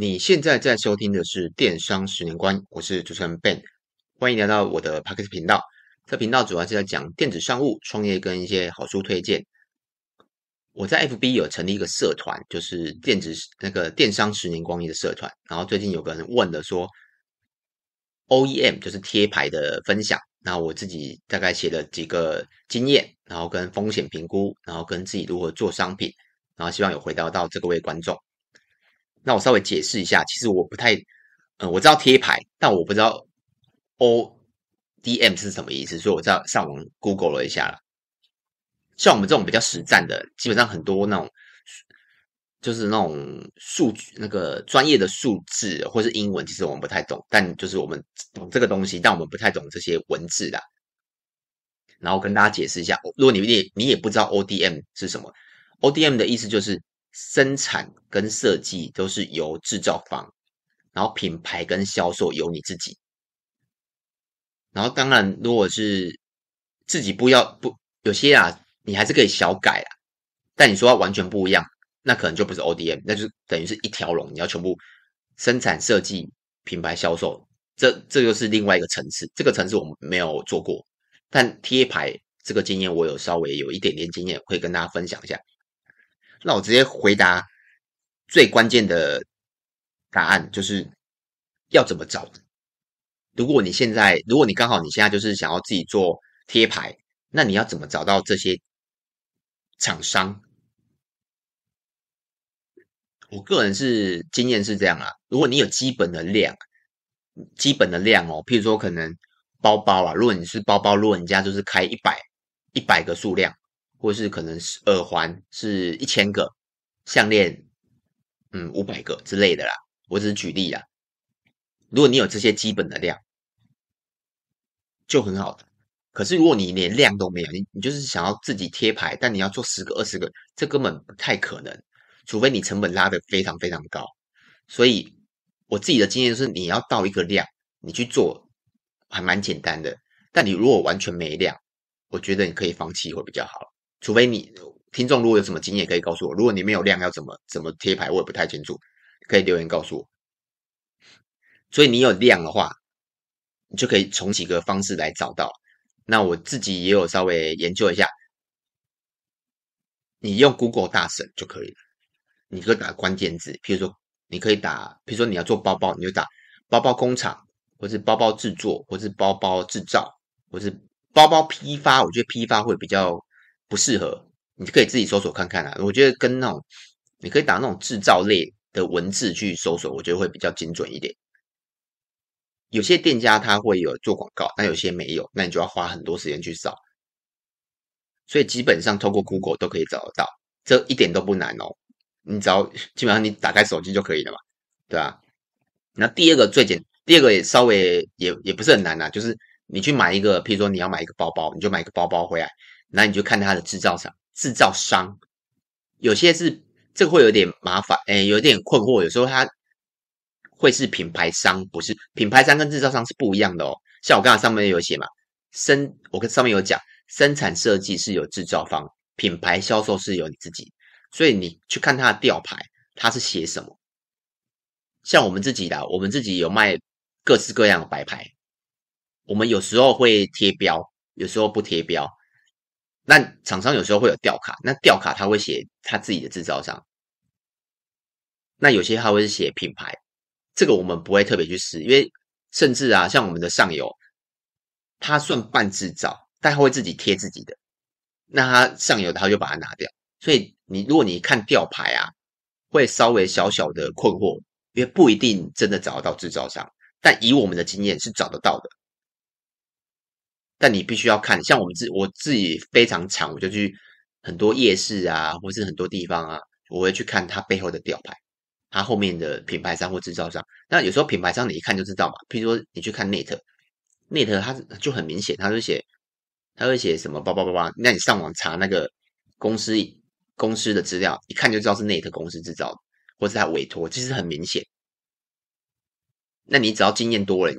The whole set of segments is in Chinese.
你现在在收听的是《电商十年观》，我是主持人 Ben，欢迎来到我的 Podcast 频道。这频道主要是在讲电子商务、创业跟一些好书推荐。我在 FB 有成立一个社团，就是电子那个电商十年光阴的社团。然后最近有个人问了说，OEM 就是贴牌的分享。那我自己大概写了几个经验，然后跟风险评估，然后跟自己如何做商品，然后希望有回答到这个位观众。那我稍微解释一下，其实我不太，嗯、我知道贴牌，但我不知道 ODM 是什么意思，所以我在上网 Google 了一下了。像我们这种比较实战的，基本上很多那种就是那种数据，那个专业的数字或是英文，其实我们不太懂，但就是我们懂这个东西，但我们不太懂这些文字的。然后跟大家解释一下，如果你也你也不知道 ODM 是什么，ODM 的意思就是。生产跟设计都是由制造方，然后品牌跟销售由你自己。然后当然，如果是自己不要不有些啊，你还是可以小改啊。但你说要完全不一样，那可能就不是 ODM，那就等于是一条龙，你要全部生产、设计、品牌、销售，这这就是另外一个层次。这个层次我们没有做过，但贴牌这个经验我有稍微有一点点经验，会跟大家分享一下。那我直接回答最关键的答案，就是要怎么找？如果你现在，如果你刚好你现在就是想要自己做贴牌，那你要怎么找到这些厂商？我个人是经验是这样啊，如果你有基本的量，基本的量哦，譬如说可能包包啊，如果你是包包，如果你家就是开一百一百个数量。或是可能是耳环是一千个，项链嗯五百个之类的啦，我只是举例啦。如果你有这些基本的量，就很好的。可是如果你连量都没有，你你就是想要自己贴牌，但你要做十个二十个，这根本不太可能，除非你成本拉得非常非常高。所以我自己的经验是，你要到一个量，你去做还蛮简单的。但你如果完全没量，我觉得你可以放弃会比较好。除非你听众如果有什么经验可以告诉我，如果你没有量要怎么怎么贴牌，我也不太清楚，可以留言告诉我。所以你有量的话，你就可以从几个方式来找到。那我自己也有稍微研究一下，你用 Google 大神就可以了。你可以打关键字，譬如说你可以打，譬如说你要做包包，你就打包包工厂，或是包包制作，或是包包制造，或是包包批发。我觉得批发会比较。不适合，你就可以自己搜索看看啦。我觉得跟那种，你可以打那种制造类的文字去搜索，我觉得会比较精准一点。有些店家他会有做广告，但有些没有，那你就要花很多时间去扫。所以基本上透过 Google 都可以找得到，这一点都不难哦。你只要基本上你打开手机就可以了嘛，对吧？那第二个最简，第二个也稍微也也不是很难啦，就是你去买一个，譬如说你要买一个包包，你就买一个包包回来。那你就看它的制造厂，制造商有些是这个会有点麻烦，诶，有点困惑。有时候它会是品牌商，不是品牌商跟制造商是不一样的哦。像我刚才上面有写嘛，生我跟上面有讲，生产设计是有制造方，品牌销售是有你自己。所以你去看它的吊牌，它是写什么？像我们自己的，我们自己有卖各式各样的白牌，我们有时候会贴标，有时候不贴标。那厂商有时候会有吊卡，那吊卡他会写他自己的制造商，那有些他会写品牌，这个我们不会特别去试，因为甚至啊，像我们的上游，他算半制造，但他会自己贴自己的，那他上游他就把它拿掉，所以你如果你看吊牌啊，会稍微小小的困惑，因为不一定真的找得到制造商，但以我们的经验是找得到的。但你必须要看，像我们自我自己非常常，我就去很多夜市啊，或是很多地方啊，我会去看它背后的吊牌，它后面的品牌商或制造商。那有时候品牌商你一看就知道嘛，譬如说你去看 Net，Net 它就很明显，它会写，它会写什么包包包包。那你上网查那个公司公司的资料，一看就知道是 Net 公司制造的，或是它委托，其实很明显。那你只要经验多了，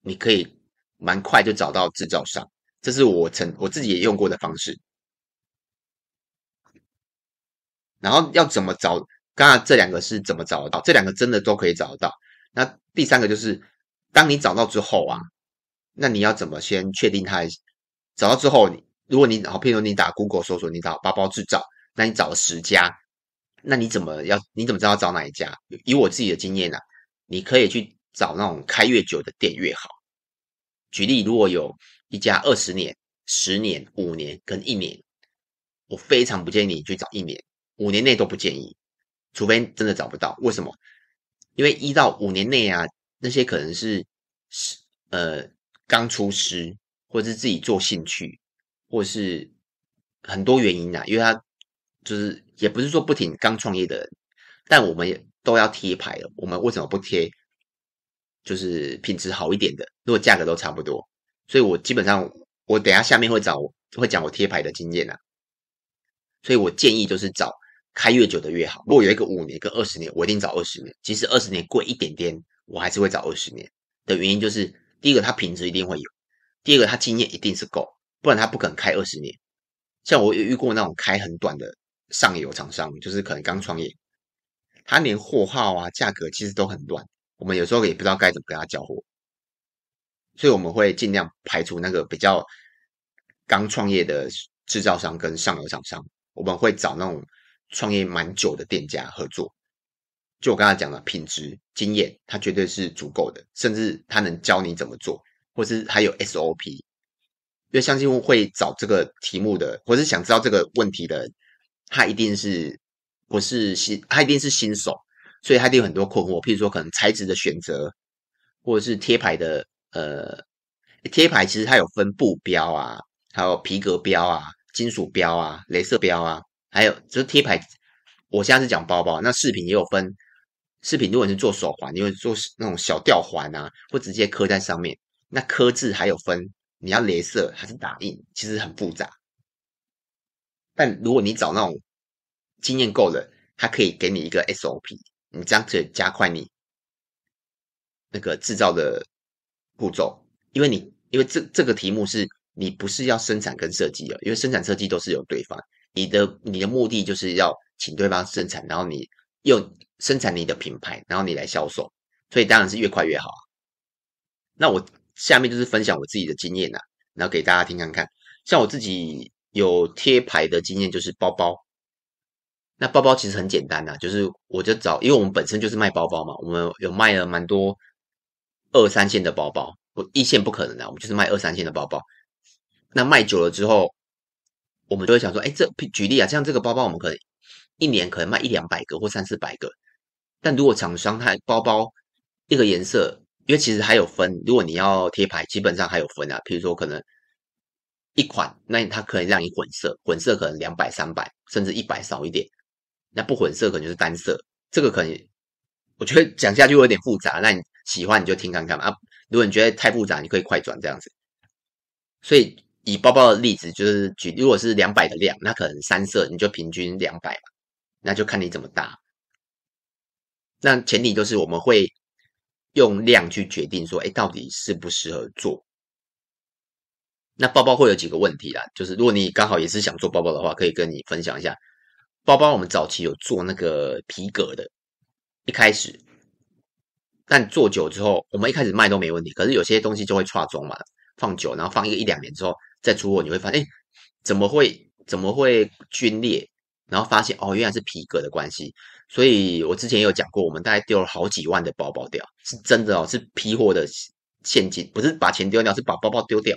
你可以。蛮快就找到制造商，这是我曾我自己也用过的方式。然后要怎么找刚刚这两个是怎么找得到？这两个真的都可以找得到。那第三个就是，当你找到之后啊，那你要怎么先确定它？找到之后，你如果你好，譬如你打 Google 搜索，你找包包制造，那你找了十家，那你怎么要？你怎么知道找哪一家？以我自己的经验、啊，你可以去找那种开越久的店越好。举例，如果有一家二十年、十年、五年跟一年，我非常不建议你去找一年、五年内都不建议，除非真的找不到。为什么？因为一到五年内啊，那些可能是是呃刚出师，或者是自己做兴趣，或者是很多原因啊。因为他就是也不是说不停刚创业的人，但我们也都要贴牌了。我们为什么不贴？就是品质好一点的，如果价格都差不多，所以我基本上我等下下面会找会讲我贴牌的经验啊，所以我建议就是找开越久的越好。如果有一个五年跟二十年，我一定找二十年。即使二十年贵一点点，我还是会找二十年的原因就是，第一个它品质一定会有，第二个它经验一定是够，不然它不可能开二十年。像我遇过那种开很短的上游厂商，就是可能刚创业，他连货号啊价格其实都很乱。我们有时候也不知道该怎么跟他交货，所以我们会尽量排除那个比较刚创业的制造商跟上游厂商。我们会找那种创业蛮久的店家合作。就我刚才讲的品质、经验，他绝对是足够的，甚至他能教你怎么做，或是还有 SOP。因为相信会找这个题目的，或是想知道这个问题的，他一定是不是新，他一定是新手。所以他一定有很多困惑，譬如说可能材质的选择，或者是贴牌的，呃，贴牌其实它有分布标啊，还有皮革标啊、金属标啊、镭射标啊，还有就是贴牌。我现在是讲包包，那饰品也有分，饰品如果是做手环，你会做那种小吊环啊，或直接刻在上面，那刻字还有分，你要镭射还是打印，其实很复杂。但如果你找那种经验够的，他可以给你一个 SOP。你这样子加快你那个制造的步骤，因为你因为这这个题目是你不是要生产跟设计的，因为生产设计都是有对方，你的你的目的就是要请对方生产，然后你用生产你的品牌，然后你来销售，所以当然是越快越好。那我下面就是分享我自己的经验呐，然后给大家听看看，像我自己有贴牌的经验，就是包包。那包包其实很简单呐，就是我就找，因为我们本身就是卖包包嘛，我们有卖了蛮多二三线的包包，我一线不可能的，我们就是卖二三线的包包。那卖久了之后，我们就会想说，哎，这举例啊，像这个包包，我们可能一年可能卖一两百个或三四百个。但如果厂商他包包一个颜色，因为其实还有分，如果你要贴牌，基本上还有分啊，譬如说可能一款，那它可以让你混色，混色可能两百、三百，甚至一百少一点。那不混色可能就是单色，这个可能我觉得讲下去有点复杂。那你喜欢你就听看看嘛。啊，如果你觉得太复杂，你可以快转这样子。所以以包包的例子就是举，如果是两百的量，那可能三色你就平均两百嘛，那就看你怎么搭。那前提就是我们会用量去决定说，哎，到底适不适合做。那包包会有几个问题啦，就是如果你刚好也是想做包包的话，可以跟你分享一下。包包我们早期有做那个皮革的，一开始，但做久之后，我们一开始卖都没问题。可是有些东西就会串装嘛，放久，然后放一个一两年之后再出货，你会发现，哎，怎么会怎么会龟裂？然后发现哦，原来是皮革的关系。所以我之前有讲过，我们大概丢了好几万的包包掉，是真的哦，是批货的现金，不是把钱丢掉，是把包包丢掉。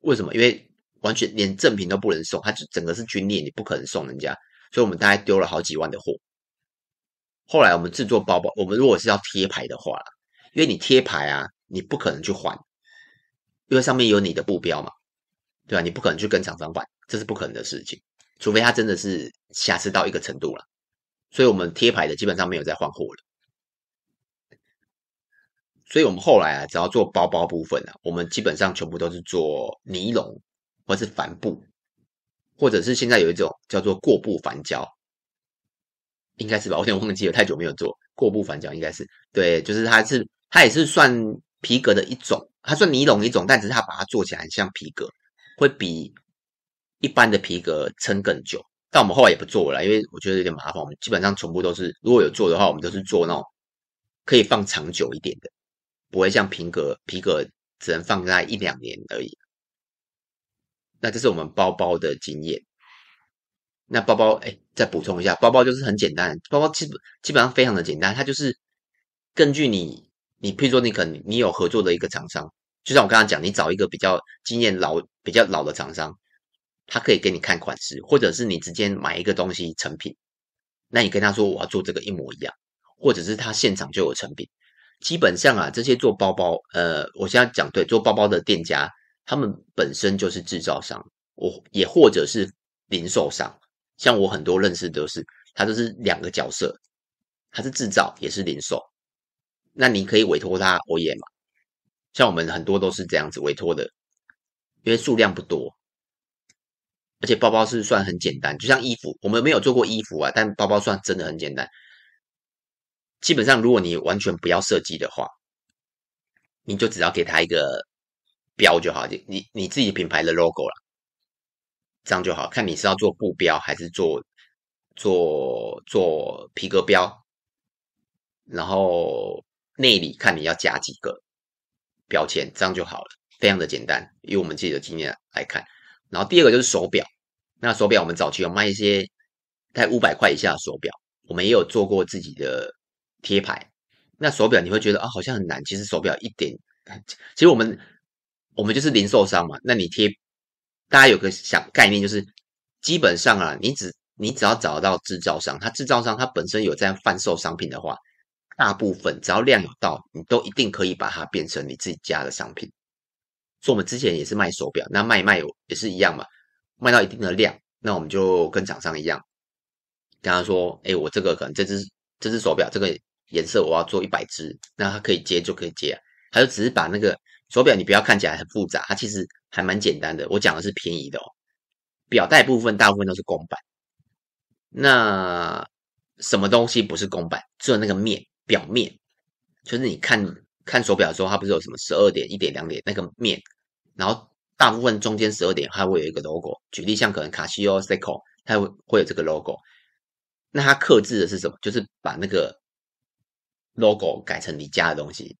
为什么？因为完全连正品都不能送，它就整个是龟裂，你不可能送人家。所以我们大概丢了好几万的货。后来我们制作包包，我们如果是要贴牌的话，因为你贴牌啊，你不可能去换，因为上面有你的布标嘛，对吧？你不可能去跟厂商换，这是不可能的事情，除非他真的是瑕疵到一个程度了。所以我们贴牌的基本上没有再换货了。所以我们后来啊，只要做包包部分啊，我们基本上全部都是做尼龙或是帆布。或者是现在有一种叫做过布反胶，应该是吧？我有点忘记了，太久没有做过布反胶，应该是对，就是它是它也是算皮革的一种，它算尼龙一种，但只是它把它做起来很像皮革，会比一般的皮革撑更久，但我们后来也不做了，因为我觉得有点麻烦。我们基本上全部都是，如果有做的话，我们都是做那种可以放长久一点的，不会像皮革，皮革只能放在一两年而已。那这是我们包包的经验。那包包，哎，再补充一下，包包就是很简单，包包基本基本上非常的简单，它就是根据你，你譬如说你可能你有合作的一个厂商，就像我刚刚讲，你找一个比较经验老、比较老的厂商，他可以给你看款式，或者是你直接买一个东西成品，那你跟他说我要做这个一模一样，或者是他现场就有成品。基本上啊，这些做包包，呃，我现在讲对，做包包的店家。他们本身就是制造商，我也或者是零售商，像我很多认识都是，他都是两个角色，他是制造也是零售，那你可以委托他 OEM 嘛，像我们很多都是这样子委托的，因为数量不多，而且包包是算很简单，就像衣服，我们没有做过衣服啊，但包包算真的很简单，基本上如果你完全不要设计的话，你就只要给他一个。标就好，你你自己品牌的 logo 啦，这样就好。看你是要做布标还是做做做皮革标，然后内里看你要加几个标签，这样就好了，非常的简单。以我们自己的经验来看，然后第二个就是手表，那手表我们早期有卖一些在五百块以下的手表，我们也有做过自己的贴牌。那手表你会觉得啊，好像很难，其实手表一点，其实我们。我们就是零售商嘛，那你贴，大家有个想概念，就是基本上啊，你只你只要找到制造商，他制造商他本身有在贩售商品的话，大部分只要量有到，你都一定可以把它变成你自己家的商品。所以我们之前也是卖手表，那卖一卖也是一样嘛，卖到一定的量，那我们就跟厂商一样，跟他说，哎，我这个可能这只这只手表这个颜色我要做一百只，那他可以接就可以接啊，他就只是把那个。手表你不要看起来很复杂，它其实还蛮简单的。我讲的是便宜的哦，表带部分大部分都是公版。那什么东西不是公版？只有那个面，表面，就是你看看手表的时候，它不是有什么十二点、一点、两点那个面，然后大部分中间十二点它会有一个 logo。举例像可能卡西欧、Seiko，它会会有这个 logo。那它刻制的是什么？就是把那个 logo 改成你家的东西。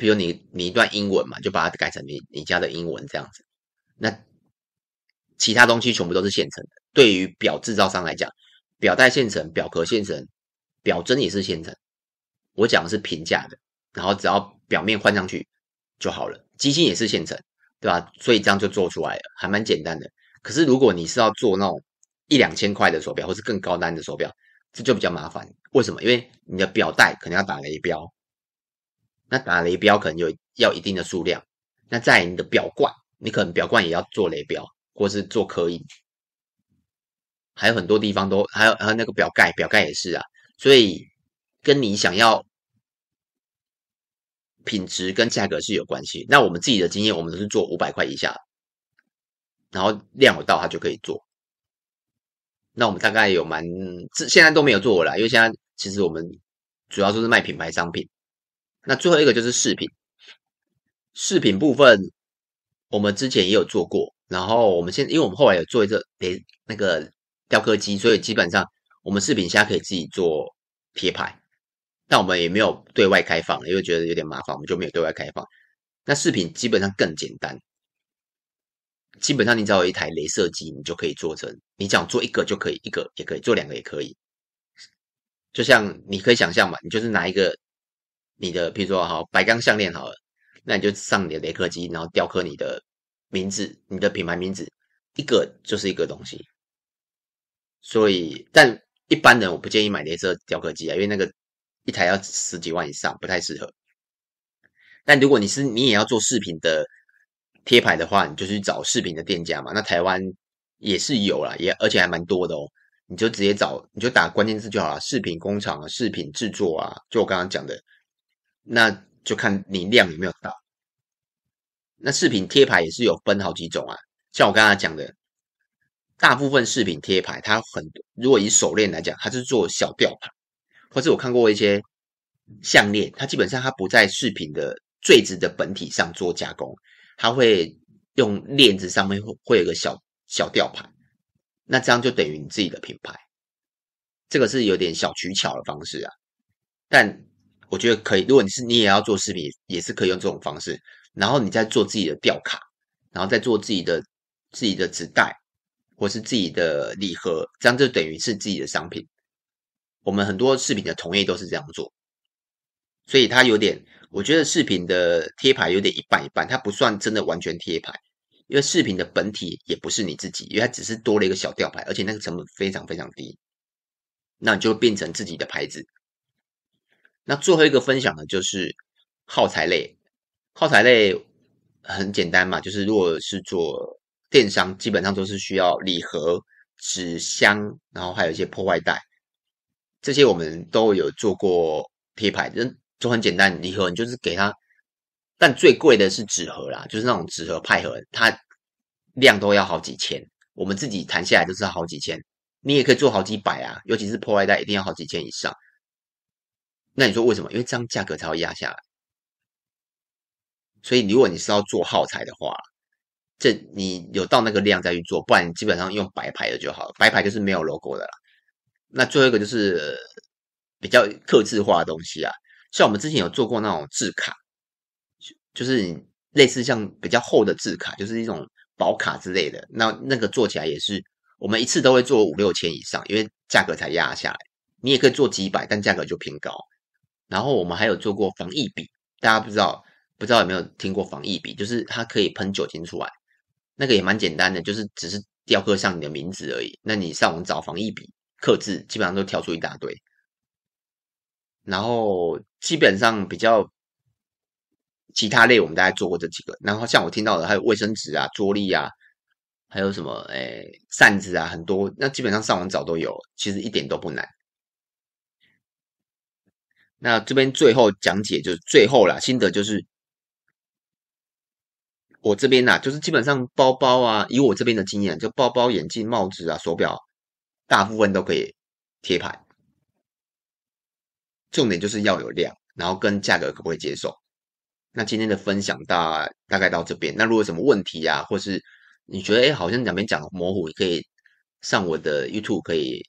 比如你你一段英文嘛，就把它改成你你家的英文这样子。那其他东西全部都是现成的。对于表制造商来讲，表带现成，表壳现成，表针也是现成。我讲的是平价的，然后只要表面换上去就好了。机芯也是现成，对吧？所以这样就做出来了，还蛮简单的。可是如果你是要做那种一两千块的手表，或是更高单的手表，这就比较麻烦。为什么？因为你的表带可能要打雷标。那打雷标可能有要一定的数量，那在你的表冠，你可能表冠也要做雷标，或是做刻印，还有很多地方都还有还有那个表盖，表盖也是啊，所以跟你想要品质跟价格是有关系。那我们自己的经验，我们都是做五百块以下，然后量有到它就可以做。那我们大概有蛮，现在都没有做过了，因为现在其实我们主要都是卖品牌商品。那最后一个就是饰品，饰品部分我们之前也有做过，然后我们现因为我们后来有做一个诶那个雕刻机，所以基本上我们饰品现在可以自己做贴牌，但我们也没有对外开放，因为觉得有点麻烦，我们就没有对外开放。那饰品基本上更简单，基本上你只要有一台镭射机，你就可以做成，你想做一个就可以，一个也可以做两个也可以，就像你可以想象嘛，你就是拿一个。你的，比如说好，白钢项链好了，那你就上你的雷克机，然后雕刻你的名字，你的品牌名字，一个就是一个东西。所以，但一般人我不建议买镭射雕刻机啊，因为那个一台要十几万以上，不太适合。但如果你是你也要做饰品的贴牌的话，你就去找饰品的店家嘛。那台湾也是有啦，也而且还蛮多的哦。你就直接找，你就打关键字就好了，饰品工厂啊，饰品制作啊，就我刚刚讲的。那就看你量有没有到。那饰品贴牌也是有分好几种啊，像我刚才讲的，大部分饰品贴牌它很多，如果以手链来讲，它是做小吊牌，或者我看过一些项链，它基本上它不在饰品的坠子的本体上做加工，它会用链子上面会会有个小小吊牌。那这样就等于你自己的品牌。这个是有点小取巧的方式啊，但我觉得可以。如果你是你也要做视频，也是可以用这种方式。然后你再做自己的吊卡，然后再做自己的自己的纸袋，或是自己的礼盒，这样就等于是自己的商品。我们很多视频的同业都是这样做，所以它有点，我觉得视频的贴牌有点一半一半，它不算真的完全贴牌，因为视频的本体也不是你自己，因为它只是多了一个小吊牌，而且那个成本非常非常低。那你就变成自己的牌子。那最后一个分享的就是耗材类，耗材类很简单嘛，就是如果是做电商，基本上都是需要礼盒、纸箱，然后还有一些破坏袋，这些我们都有做过贴牌，就就很简单。礼盒你就是给他，但最贵的是纸盒啦，就是那种纸盒派盒，它量都要好几千，我们自己谈下来都是好几千。你也可以做好几百啊，尤其是破坏袋，一定要好几千以上。那你说为什么？因为这样价格才会压下来。所以如果你是要做耗材的话，这你有到那个量再去做，不然你基本上用白牌的就好了。白牌就是没有 logo 的啦。那最后一个就是比较客制化的东西啊，像我们之前有做过那种字卡，就是类似像比较厚的字卡，就是一种薄卡之类的。那那个做起来也是。我们一次都会做五六千以上，因为价格才压下来。你也可以做几百，但价格就偏高。然后我们还有做过防疫笔，大家不知道不知道有没有听过防疫笔？就是它可以喷酒精出来，那个也蛮简单的，就是只是雕刻上你的名字而已。那你上网找防疫笔刻字，基本上都跳出一大堆。然后基本上比较其他类，我们大概做过这几个。然后像我听到的，还有卫生纸啊、桌历啊。还有什么？诶，扇子啊，很多。那基本上上网找都有，其实一点都不难。那这边最后讲解就是最后啦，心得就是我这边呐，就是基本上包包啊，以我这边的经验，就包包、眼镜、帽子啊、手表，大部分都可以贴牌。重点就是要有量，然后跟价格可不可以接受。那今天的分享大大概到这边。那如果有什么问题啊，或是你觉得哎，好像两边讲模糊，你可以上我的 YouTube，可以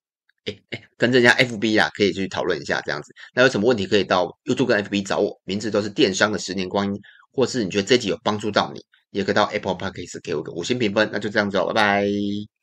哎哎跟这家 FB 啊，可以去讨论一下这样子。那有什么问题可以到 YouTube 跟 FB 找我，名字都是电商的十年光阴，或是你觉得这集有帮助到你，也可以到 Apple Podcast 给我个五星评分。那就这样子哦，拜拜。